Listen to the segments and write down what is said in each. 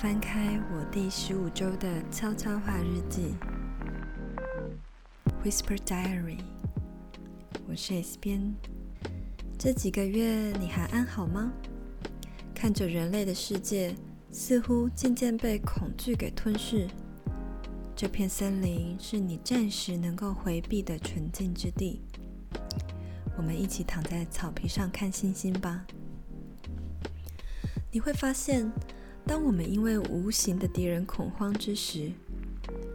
翻开我第十五周的悄悄话日记，Whisper Diary。我是 S 编。这几个月你还安好吗？看着人类的世界似乎渐渐被恐惧给吞噬，这片森林是你暂时能够回避的纯净之地。我们一起躺在草皮上看星星吧。你会发现，当我们因为无形的敌人恐慌之时，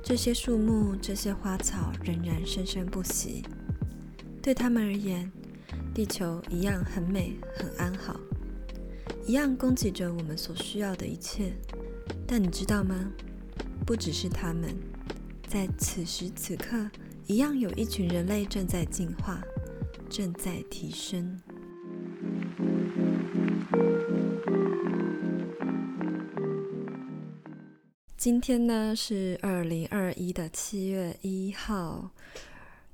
这些树木、这些花草仍然生生不息。对他们而言，地球一样很美、很安好，一样供给着我们所需要的一切。但你知道吗？不只是他们，在此时此刻，一样有一群人类正在进化，正在提升。今天呢是二零二一的七月一号，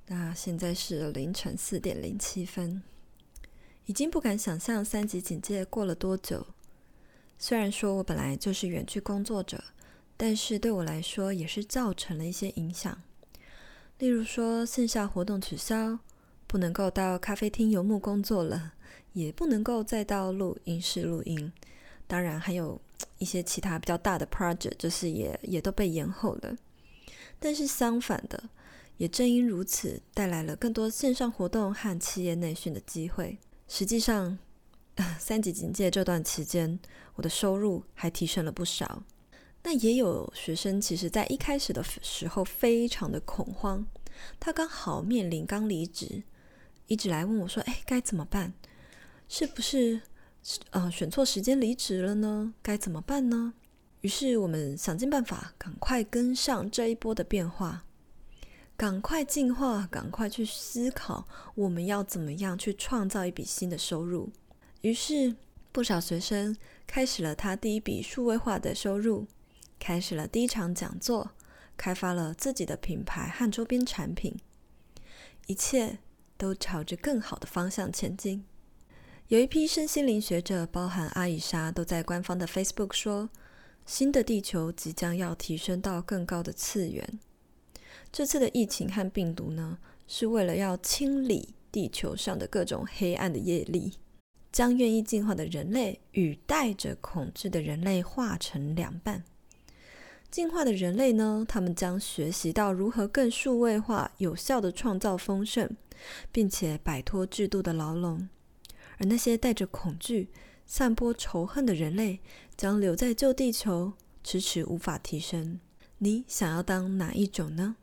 那现在是凌晨四点零七分，已经不敢想象三级警戒过了多久。虽然说我本来就是远距工作者，但是对我来说也是造成了一些影响，例如说线下活动取消，不能够到咖啡厅游牧工作了，也不能够再到录音室录音，当然还有。一些其他比较大的 project，就是也也都被延后了。但是相反的，也正因如此，带来了更多线上活动和企业内训的机会。实际上，三级警戒这段期间，我的收入还提升了不少。那也有学生，其实在一开始的时候非常的恐慌，他刚好面临刚离职，一直来问我说：“哎，该怎么办？是不是？”呃，选错时间离职了呢，该怎么办呢？于是我们想尽办法，赶快跟上这一波的变化，赶快进化，赶快去思考我们要怎么样去创造一笔新的收入。于是不少学生开始了他第一笔数位化的收入，开始了第一场讲座，开发了自己的品牌和周边产品，一切都朝着更好的方向前进。有一批身心灵学者，包含阿以莎，都在官方的 Facebook 说，新的地球即将要提升到更高的次元。这次的疫情和病毒呢，是为了要清理地球上的各种黑暗的业力，将愿意进化的人类与带着恐惧的人类划成两半。进化的人类呢，他们将学习到如何更数位化、有效地创造丰盛，并且摆脱制度的牢笼。而那些带着恐惧、散播仇恨的人类，将留在旧地球，迟迟无法提升。你想要当哪一种呢？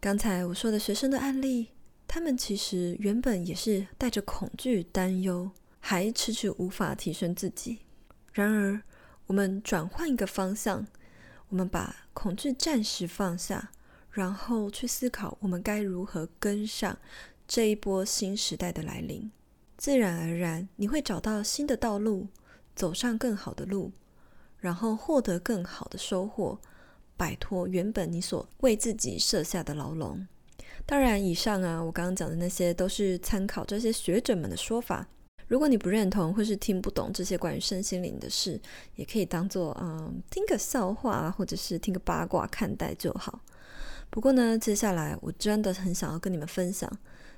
刚才我说的学生的案例，他们其实原本也是带着恐惧、担忧，还迟迟无法提升自己。然而，我们转换一个方向，我们把恐惧暂时放下，然后去思考我们该如何跟上这一波新时代的来临。自然而然，你会找到新的道路，走上更好的路，然后获得更好的收获，摆脱原本你所为自己设下的牢笼。当然，以上啊，我刚刚讲的那些都是参考这些学者们的说法。如果你不认同或是听不懂这些关于身心灵的事，也可以当做嗯听个笑话，或者是听个八卦看待就好。不过呢，接下来我真的很想要跟你们分享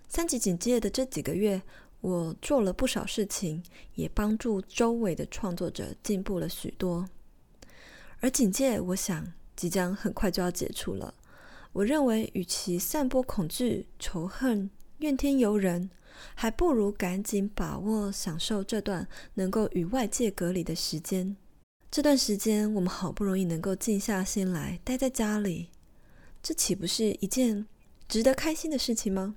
三级警戒的这几个月。我做了不少事情，也帮助周围的创作者进步了许多。而警戒，我想即将很快就要解除了。我认为，与其散播恐惧、仇恨、怨天尤人，还不如赶紧把握、享受这段能够与外界隔离的时间。这段时间，我们好不容易能够静下心来待在家里，这岂不是一件值得开心的事情吗？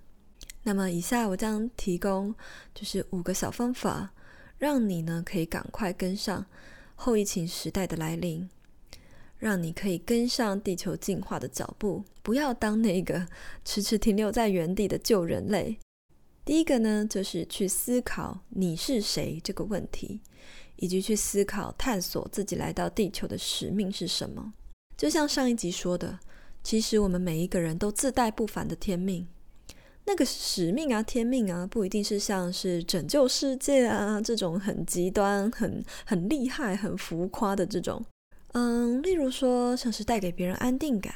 那么，以下我将提供就是五个小方法，让你呢可以赶快跟上后疫情时代的来临，让你可以跟上地球进化的脚步，不要当那个迟迟停留在原地的旧人类。第一个呢，就是去思考你是谁这个问题，以及去思考探索自己来到地球的使命是什么。就像上一集说的，其实我们每一个人都自带不凡的天命。那个使命啊，天命啊，不一定是像是拯救世界啊这种很极端、很很厉害、很浮夸的这种，嗯，例如说，像是带给别人安定感，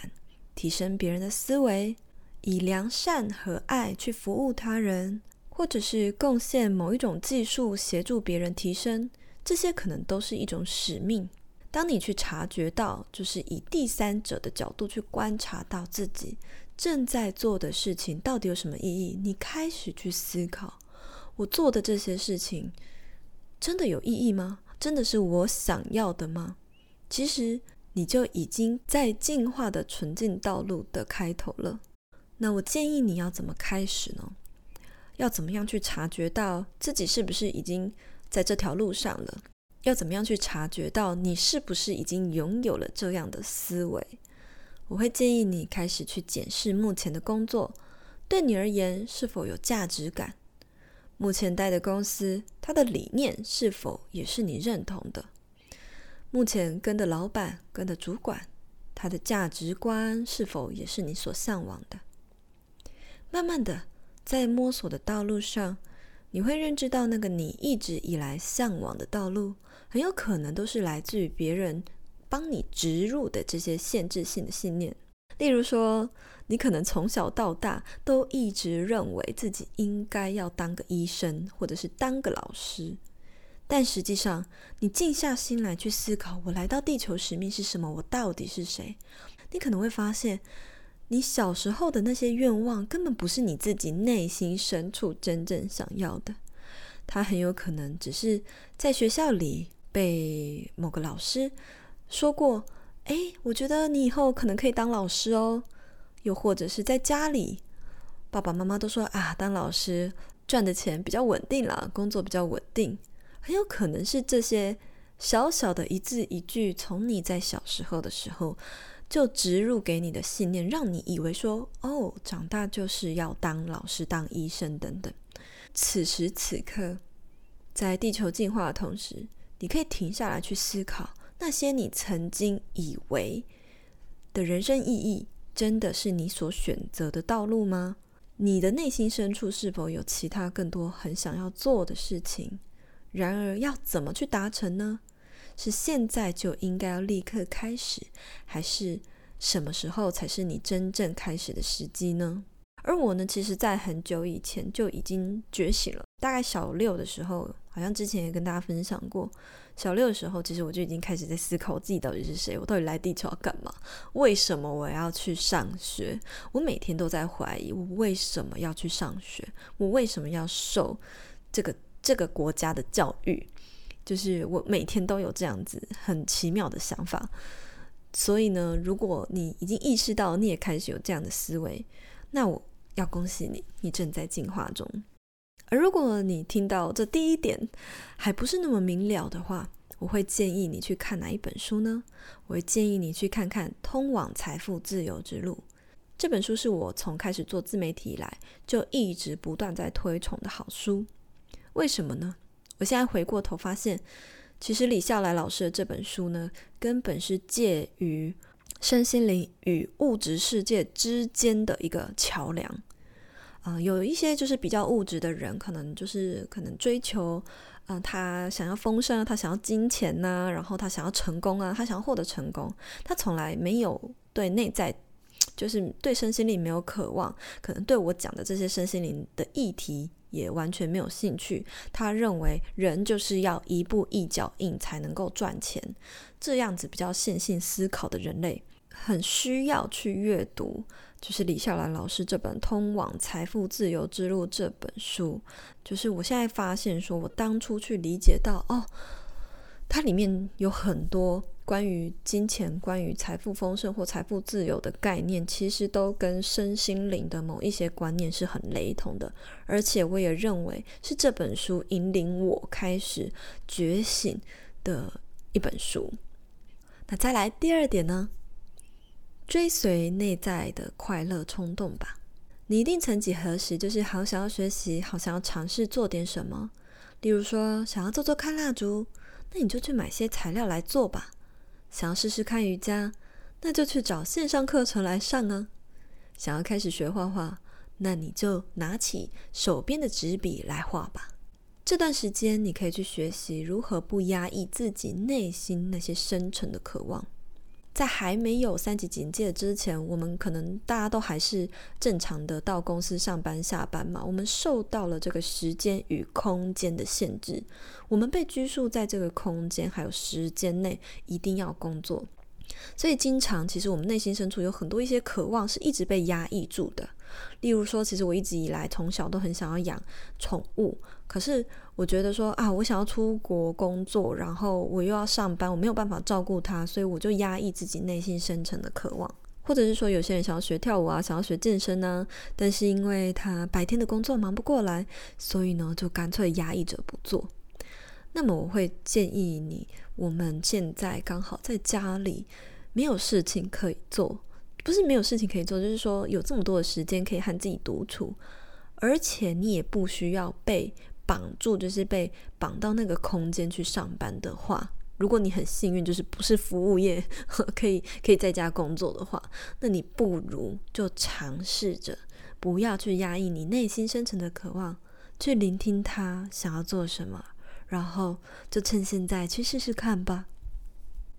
提升别人的思维，以良善和爱去服务他人，或者是贡献某一种技术协助别人提升，这些可能都是一种使命。当你去察觉到，就是以第三者的角度去观察到自己正在做的事情到底有什么意义，你开始去思考，我做的这些事情真的有意义吗？真的是我想要的吗？其实你就已经在进化的纯净道路的开头了。那我建议你要怎么开始呢？要怎么样去察觉到自己是不是已经在这条路上了？要怎么样去察觉到你是不是已经拥有了这样的思维？我会建议你开始去检视目前的工作，对你而言是否有价值感？目前待的公司，它的理念是否也是你认同的？目前跟的老板、跟的主管，他的价值观是否也是你所向往的？慢慢的，在摸索的道路上，你会认知到那个你一直以来向往的道路。很有可能都是来自于别人帮你植入的这些限制性的信念。例如说，你可能从小到大都一直认为自己应该要当个医生，或者是当个老师。但实际上，你静下心来去思考，我来到地球使命是什么？我到底是谁？你可能会发现，你小时候的那些愿望根本不是你自己内心深处真正想要的。它很有可能只是在学校里。被某个老师说过，哎，我觉得你以后可能可以当老师哦。又或者是在家里，爸爸妈妈都说啊，当老师赚的钱比较稳定啦，工作比较稳定。很有可能是这些小小的一字一句，从你在小时候的时候就植入给你的信念，让你以为说，哦，长大就是要当老师、当医生等等。此时此刻，在地球进化的同时。你可以停下来去思考，那些你曾经以为的人生意义，真的是你所选择的道路吗？你的内心深处是否有其他更多很想要做的事情？然而，要怎么去达成呢？是现在就应该要立刻开始，还是什么时候才是你真正开始的时机呢？而我呢，其实在很久以前就已经觉醒了，大概小六的时候。好像之前也跟大家分享过，小六的时候，其实我就已经开始在思考我自己到底是谁，我到底来地球要干嘛？为什么我要去上学？我每天都在怀疑，我为什么要去上学？我为什么要受这个这个国家的教育？就是我每天都有这样子很奇妙的想法。所以呢，如果你已经意识到，你也开始有这样的思维，那我要恭喜你，你正在进化中。而如果你听到这第一点还不是那么明了的话，我会建议你去看哪一本书呢？我会建议你去看看《通往财富自由之路》这本书，是我从开始做自媒体以来就一直不断在推崇的好书。为什么呢？我现在回过头发现，其实李笑来老师的这本书呢，根本是介于身心灵与物质世界之间的一个桥梁。啊、有一些就是比较物质的人，可能就是可能追求，啊、呃，他想要丰盛，他想要金钱呐、然后他想要成功啊，他想要获得成功，他从来没有对内在，就是对身心灵没有渴望，可能对我讲的这些身心灵的议题也完全没有兴趣。他认为人就是要一步一脚印才能够赚钱，这样子比较线性思考的人类，很需要去阅读。就是李笑来老师这本《通往财富自由之路》这本书，就是我现在发现，说我当初去理解到，哦，它里面有很多关于金钱、关于财富丰盛或财富自由的概念，其实都跟身心灵的某一些观念是很雷同的，而且我也认为是这本书引领我开始觉醒的一本书。那再来第二点呢？追随内在的快乐冲动吧。你一定曾几何时就是好想要学习，好想要尝试做点什么。例如说，想要做做看蜡烛，那你就去买些材料来做吧。想要试试看瑜伽，那就去找线上课程来上啊。想要开始学画画，那你就拿起手边的纸笔来画吧。这段时间，你可以去学习如何不压抑自己内心那些深沉的渴望。在还没有三级警戒之前，我们可能大家都还是正常的到公司上班下班嘛。我们受到了这个时间与空间的限制，我们被拘束在这个空间还有时间内，一定要工作。所以，经常其实我们内心深处有很多一些渴望是一直被压抑住的。例如说，其实我一直以来从小都很想要养宠物，可是我觉得说啊，我想要出国工作，然后我又要上班，我没有办法照顾他，所以我就压抑自己内心深层的渴望。或者是说，有些人想要学跳舞啊，想要学健身呢，但是因为他白天的工作忙不过来，所以呢，就干脆压抑着不做。那么，我会建议你，我们现在刚好在家里，没有事情可以做。不是没有事情可以做，就是说有这么多的时间可以和自己独处，而且你也不需要被绑住，就是被绑到那个空间去上班的话，如果你很幸运，就是不是服务业，可以可以在家工作的话，那你不如就尝试着不要去压抑你内心深层的渴望，去聆听他想要做什么，然后就趁现在去试试看吧。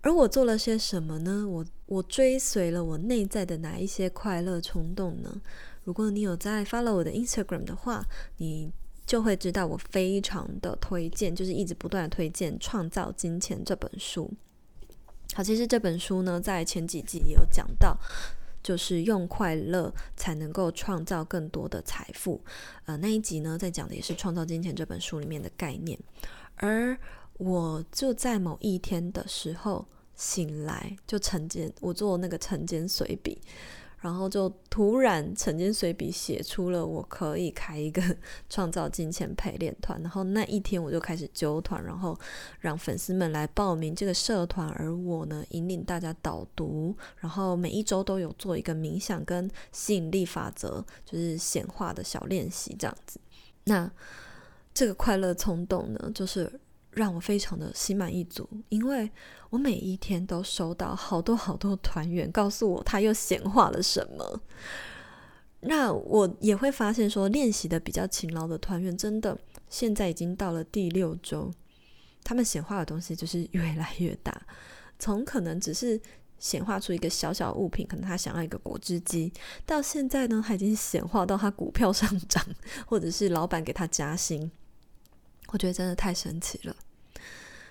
而我做了些什么呢？我我追随了我内在的哪一些快乐冲动呢？如果你有在 follow 我的 Instagram 的话，你就会知道我非常的推荐，就是一直不断的推荐《创造金钱》这本书。好，其实这本书呢，在前几集也有讲到，就是用快乐才能够创造更多的财富。呃，那一集呢，在讲的也是《创造金钱》这本书里面的概念，而我就在某一天的时候。醒来就晨间，我做那个晨间随笔，然后就突然曾经随笔写出了我可以开一个 创造金钱陪练团，然后那一天我就开始揪团，然后让粉丝们来报名这个社团，而我呢引领大家导读，然后每一周都有做一个冥想跟吸引力法则，就是显化的小练习这样子。那这个快乐冲动呢，就是。让我非常的心满意足，因为我每一天都收到好多好多团员告诉我他又显化了什么。那我也会发现说，练习的比较勤劳的团员，真的现在已经到了第六周，他们显化的东西就是越来越大。从可能只是显化出一个小小物品，可能他想要一个果汁机，到现在呢，他已经显化到他股票上涨，或者是老板给他加薪。我觉得真的太神奇了。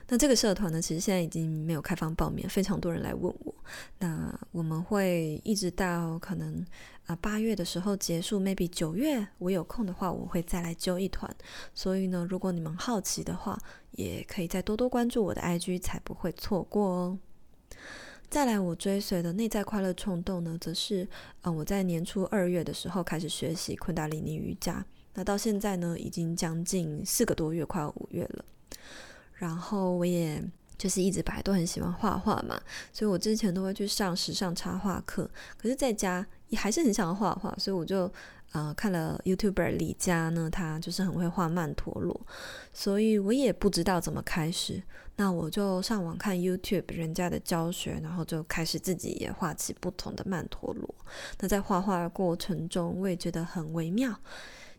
那这个社团呢，其实现在已经没有开放报名，非常多人来问我。那我们会一直到可能啊八月的时候结束，maybe 九月我有空的话，我会再来揪一团。所以呢，如果你们好奇的话，也可以再多多关注我的 IG，才不会错过哦。再来，我追随的内在快乐冲动呢，则是啊我在年初二月的时候开始学习昆达里尼瑜伽。那到现在呢，已经将近四个多月，快五月了。然后我也就是一直本来都很喜欢画画嘛，所以我之前都会去上时尚插画课。可是在家也还是很想要画画，所以我就呃看了 YouTuber 李佳呢，他就是很会画曼陀罗，所以我也不知道怎么开始。那我就上网看 YouTube 人家的教学，然后就开始自己也画起不同的曼陀罗。那在画画的过程中，我也觉得很微妙。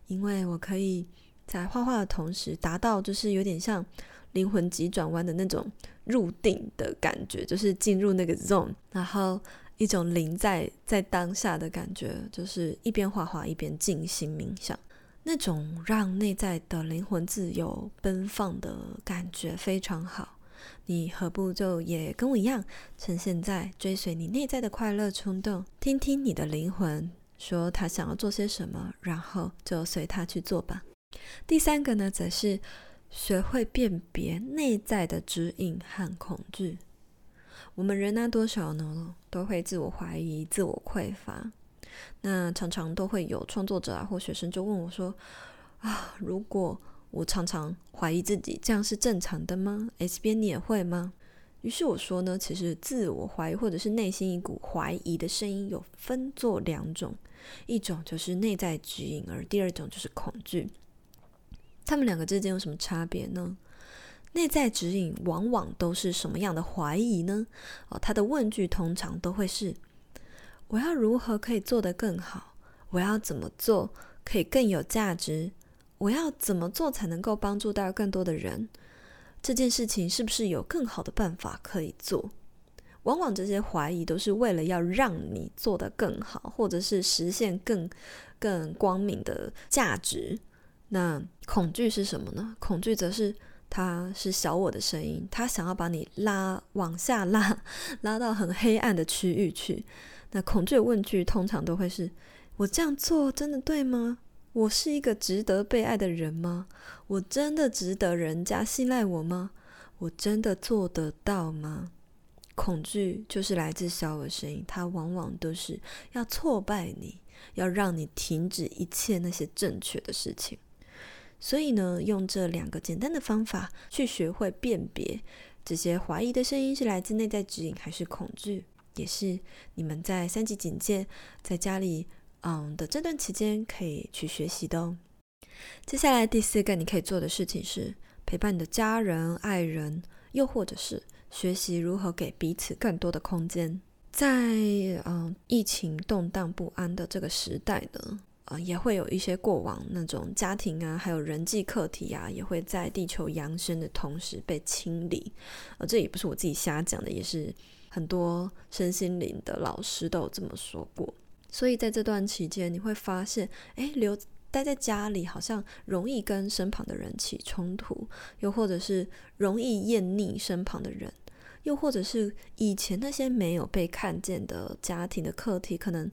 因为我可以在画画的同时，达到就是有点像灵魂急转弯的那种入定的感觉，就是进入那个 zone，然后一种临在在当下的感觉，就是一边画画一边静心冥想，那种让内在的灵魂自由奔放的感觉非常好。你何不就也跟我一样，趁现在追随你内在的快乐冲动，听听你的灵魂。说他想要做些什么，然后就随他去做吧。第三个呢，则是学会辨别内在的指引和恐惧。我们人呢，多少呢，都会自我怀疑、自我匮乏。那常常都会有创作者啊或学生就问我说：“啊，如果我常常怀疑自己，这样是正常的吗？S 边你也会吗？”于是我说呢，其实自我怀疑或者是内心一股怀疑的声音有分作两种，一种就是内在指引，而第二种就是恐惧。他们两个之间有什么差别呢？内在指引往往都是什么样的怀疑呢？哦，他的问句通常都会是：我要如何可以做得更好？我要怎么做可以更有价值？我要怎么做才能够帮助到更多的人？这件事情是不是有更好的办法可以做？往往这些怀疑都是为了要让你做得更好，或者是实现更更光明的价值。那恐惧是什么呢？恐惧则是它是小我的声音，它想要把你拉往下拉，拉到很黑暗的区域去。那恐惧的问句通常都会是：我这样做真的对吗？我是一个值得被爱的人吗？我真的值得人家信赖我吗？我真的做得到吗？恐惧就是来自小我声音，它往往都是要挫败你，要让你停止一切那些正确的事情。所以呢，用这两个简单的方法去学会辨别这些怀疑的声音是来自内在指引还是恐惧，也是你们在三级警戒在家里嗯的这段期间可以去学习的哦。接下来第四个你可以做的事情是陪伴你的家人、爱人，又或者是学习如何给彼此更多的空间。在嗯疫情动荡不安的这个时代呢。呃，也会有一些过往那种家庭啊，还有人际课题啊，也会在地球扬升的同时被清理。呃，这也不是我自己瞎讲的，也是很多身心灵的老师都有这么说过。所以在这段期间，你会发现，哎，留待在家里好像容易跟身旁的人起冲突，又或者是容易厌腻身旁的人。又或者是以前那些没有被看见的家庭的课题，可能，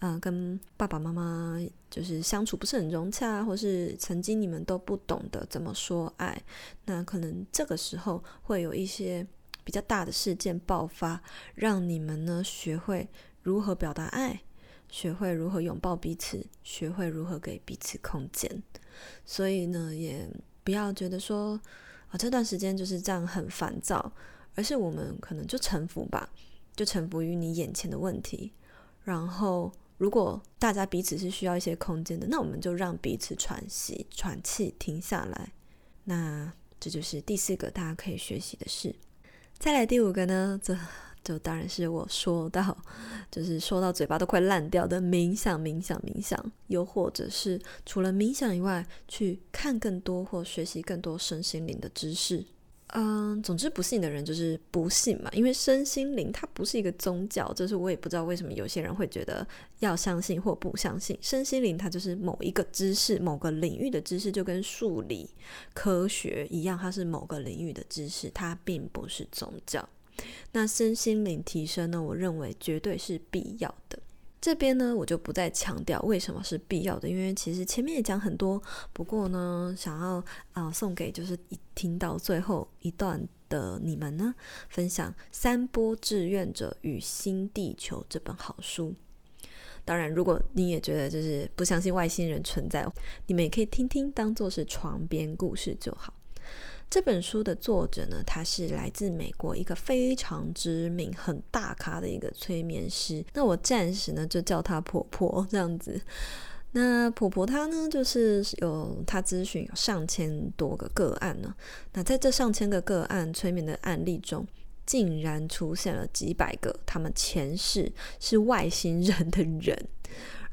啊、呃，跟爸爸妈妈就是相处不是很融洽，或是曾经你们都不懂得怎么说爱，那可能这个时候会有一些比较大的事件爆发，让你们呢学会如何表达爱，学会如何拥抱彼此，学会如何给彼此空间。所以呢，也不要觉得说啊，这段时间就是这样很烦躁。而是我们可能就臣服吧，就臣服于你眼前的问题。然后，如果大家彼此是需要一些空间的，那我们就让彼此喘息、喘气，停下来。那这就是第四个大家可以学习的事。再来第五个呢，就当然是我说到，就是说到嘴巴都快烂掉的冥想、冥想、冥想，又或者是除了冥想以外，去看更多或学习更多身心灵的知识。嗯，总之不信的人就是不信嘛，因为身心灵它不是一个宗教，就是我也不知道为什么有些人会觉得要相信或不相信。身心灵它就是某一个知识、某个领域的知识，就跟数理科学一样，它是某个领域的知识，它并不是宗教。那身心灵提升呢，我认为绝对是必要的。这边呢，我就不再强调为什么是必要的，因为其实前面也讲很多。不过呢，想要啊、送给就是一听到最后一段的你们呢，分享《三波志愿者与新地球》这本好书。当然，如果你也觉得就是不相信外星人存在，你们也可以听听，当做是床边故事就好。这本书的作者呢，他是来自美国一个非常知名、很大咖的一个催眠师。那我暂时呢就叫他婆婆这样子。那婆婆她呢，就是有她咨询有上千多个个案呢。那在这上千个个案催眠的案例中，竟然出现了几百个他们前世是外星人的人。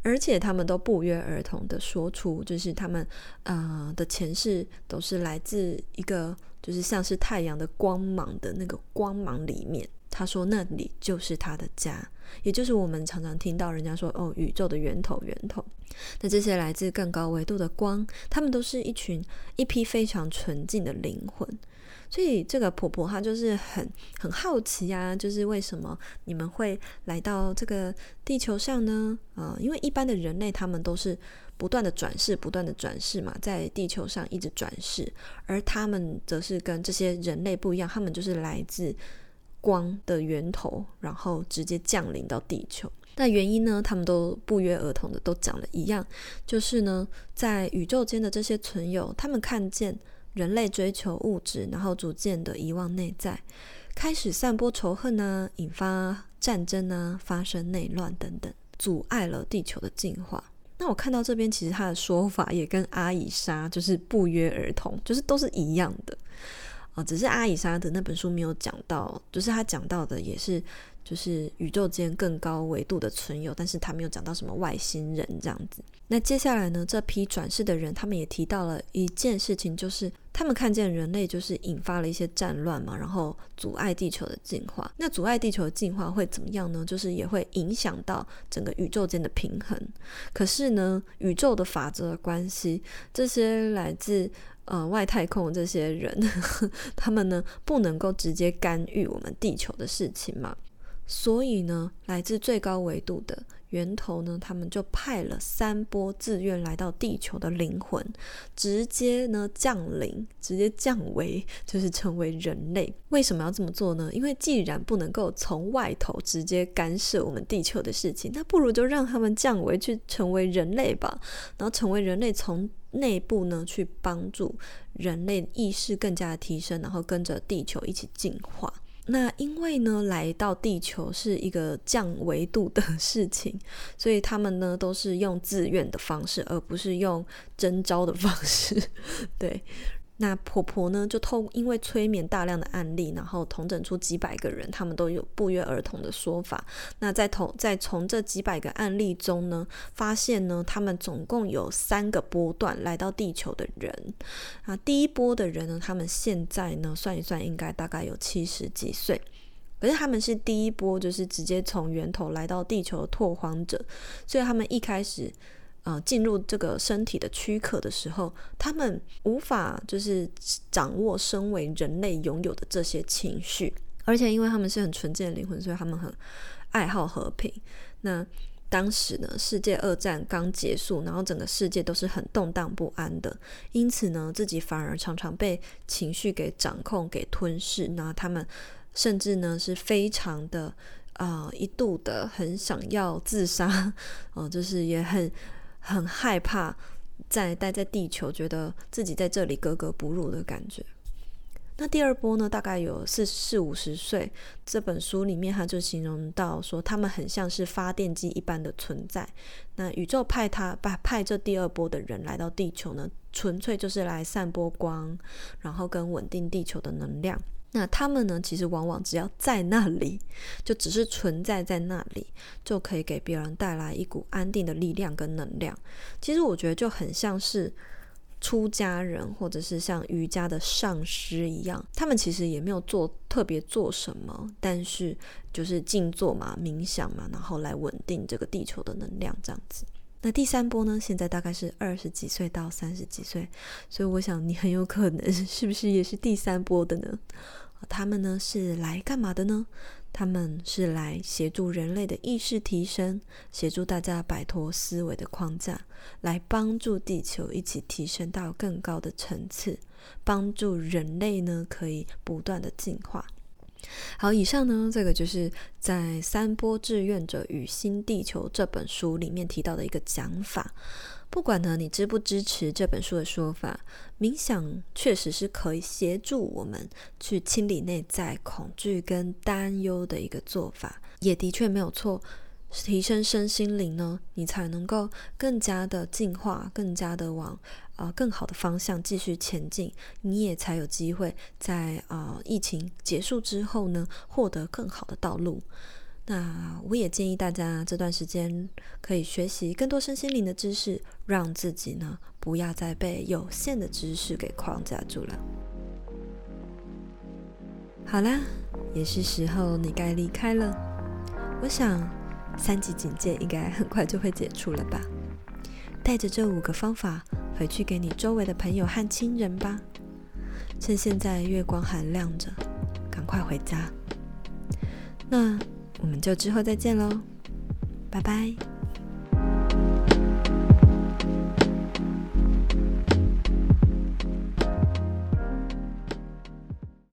而且他们都不约而同的说出，就是他们呃的前世都是来自一个就是像是太阳的光芒的那个光芒里面。他说那里就是他的家，也就是我们常常听到人家说哦，宇宙的源头源头。那这些来自更高维度的光，他们都是一群一批非常纯净的灵魂。所以这个婆婆她就是很很好奇啊，就是为什么你们会来到这个地球上呢？啊、呃，因为一般的人类他们都是不断的转世，不断的转世嘛，在地球上一直转世，而他们则是跟这些人类不一样，他们就是来自光的源头，然后直接降临到地球。那原因呢？他们都不约而同的都讲了一样，就是呢，在宇宙间的这些存有，他们看见。人类追求物质，然后逐渐的遗忘内在，开始散播仇恨啊，引发战争啊，发生内乱等等，阻碍了地球的进化。那我看到这边，其实他的说法也跟阿以莎就是不约而同，就是都是一样的。啊，只是阿以沙的那本书没有讲到，就是他讲到的也是就是宇宙间更高维度的存有，但是他没有讲到什么外星人这样子。那接下来呢，这批转世的人他们也提到了一件事情，就是他们看见人类就是引发了一些战乱嘛，然后阻碍地球的进化。那阻碍地球的进化会怎么样呢？就是也会影响到整个宇宙间的平衡。可是呢，宇宙的法则的关系，这些来自。呃，外太空这些人，他们呢不能够直接干预我们地球的事情嘛，所以呢，来自最高维度的源头呢，他们就派了三波自愿来到地球的灵魂，直接呢降临，直接降维，就是成为人类。为什么要这么做呢？因为既然不能够从外头直接干涉我们地球的事情，那不如就让他们降维去成为人类吧，然后成为人类从。内部呢，去帮助人类意识更加的提升，然后跟着地球一起进化。那因为呢，来到地球是一个降维度的事情，所以他们呢都是用自愿的方式，而不是用征召的方式。对。那婆婆呢，就透因为催眠大量的案例，然后统整出几百个人，他们都有不约而同的说法。那在同在从这几百个案例中呢，发现呢，他们总共有三个波段来到地球的人。啊，第一波的人呢，他们现在呢算一算，应该大概有七十几岁。可是他们是第一波，就是直接从源头来到地球的拓荒者，所以他们一开始。呃，进入这个身体的躯壳的时候，他们无法就是掌握身为人类拥有的这些情绪，而且因为他们是很纯净的灵魂，所以他们很爱好和平。那当时呢，世界二战刚结束，然后整个世界都是很动荡不安的，因此呢，自己反而常常被情绪给掌控、给吞噬。那他们甚至呢是非常的啊、一度的很想要自杀，哦、就是也很。很害怕再待在地球，觉得自己在这里格格不入的感觉。那第二波呢，大概有四四五十岁。这本书里面他就形容到说，他们很像是发电机一般的存在。那宇宙派他把派这第二波的人来到地球呢，纯粹就是来散播光，然后跟稳定地球的能量。那他们呢，其实往往只要在那里，就只是存在在那里，就可以给别人带来一股安定的力量跟能量。其实我觉得就很像是出家人，或者是像瑜伽的上师一样，他们其实也没有做特别做什么，但是就是静坐嘛、冥想嘛，然后来稳定这个地球的能量这样子。那第三波呢，现在大概是二十几岁到三十几岁，所以我想你很有可能 是不是也是第三波的呢？他们呢是来干嘛的呢？他们是来协助人类的意识提升，协助大家摆脱思维的框架，来帮助地球一起提升到更高的层次，帮助人类呢可以不断的进化。好，以上呢这个就是在《三波志愿者与新地球》这本书里面提到的一个讲法。不管呢，你支不支持这本书的说法，冥想确实是可以协助我们去清理内在恐惧跟担忧的一个做法，也的确没有错。提升身心灵呢，你才能够更加的进化，更加的往啊、更好的方向继续前进，你也才有机会在啊、疫情结束之后呢，获得更好的道路。那我也建议大家这段时间可以学习更多身心灵的知识，让自己呢不要再被有限的知识给框架住了。好啦，也是时候你该离开了。我想三级警戒应该很快就会解除了吧？带着这五个方法回去给你周围的朋友和亲人吧。趁现在月光还亮着，赶快回家。那。我们就之后再见喽，拜拜。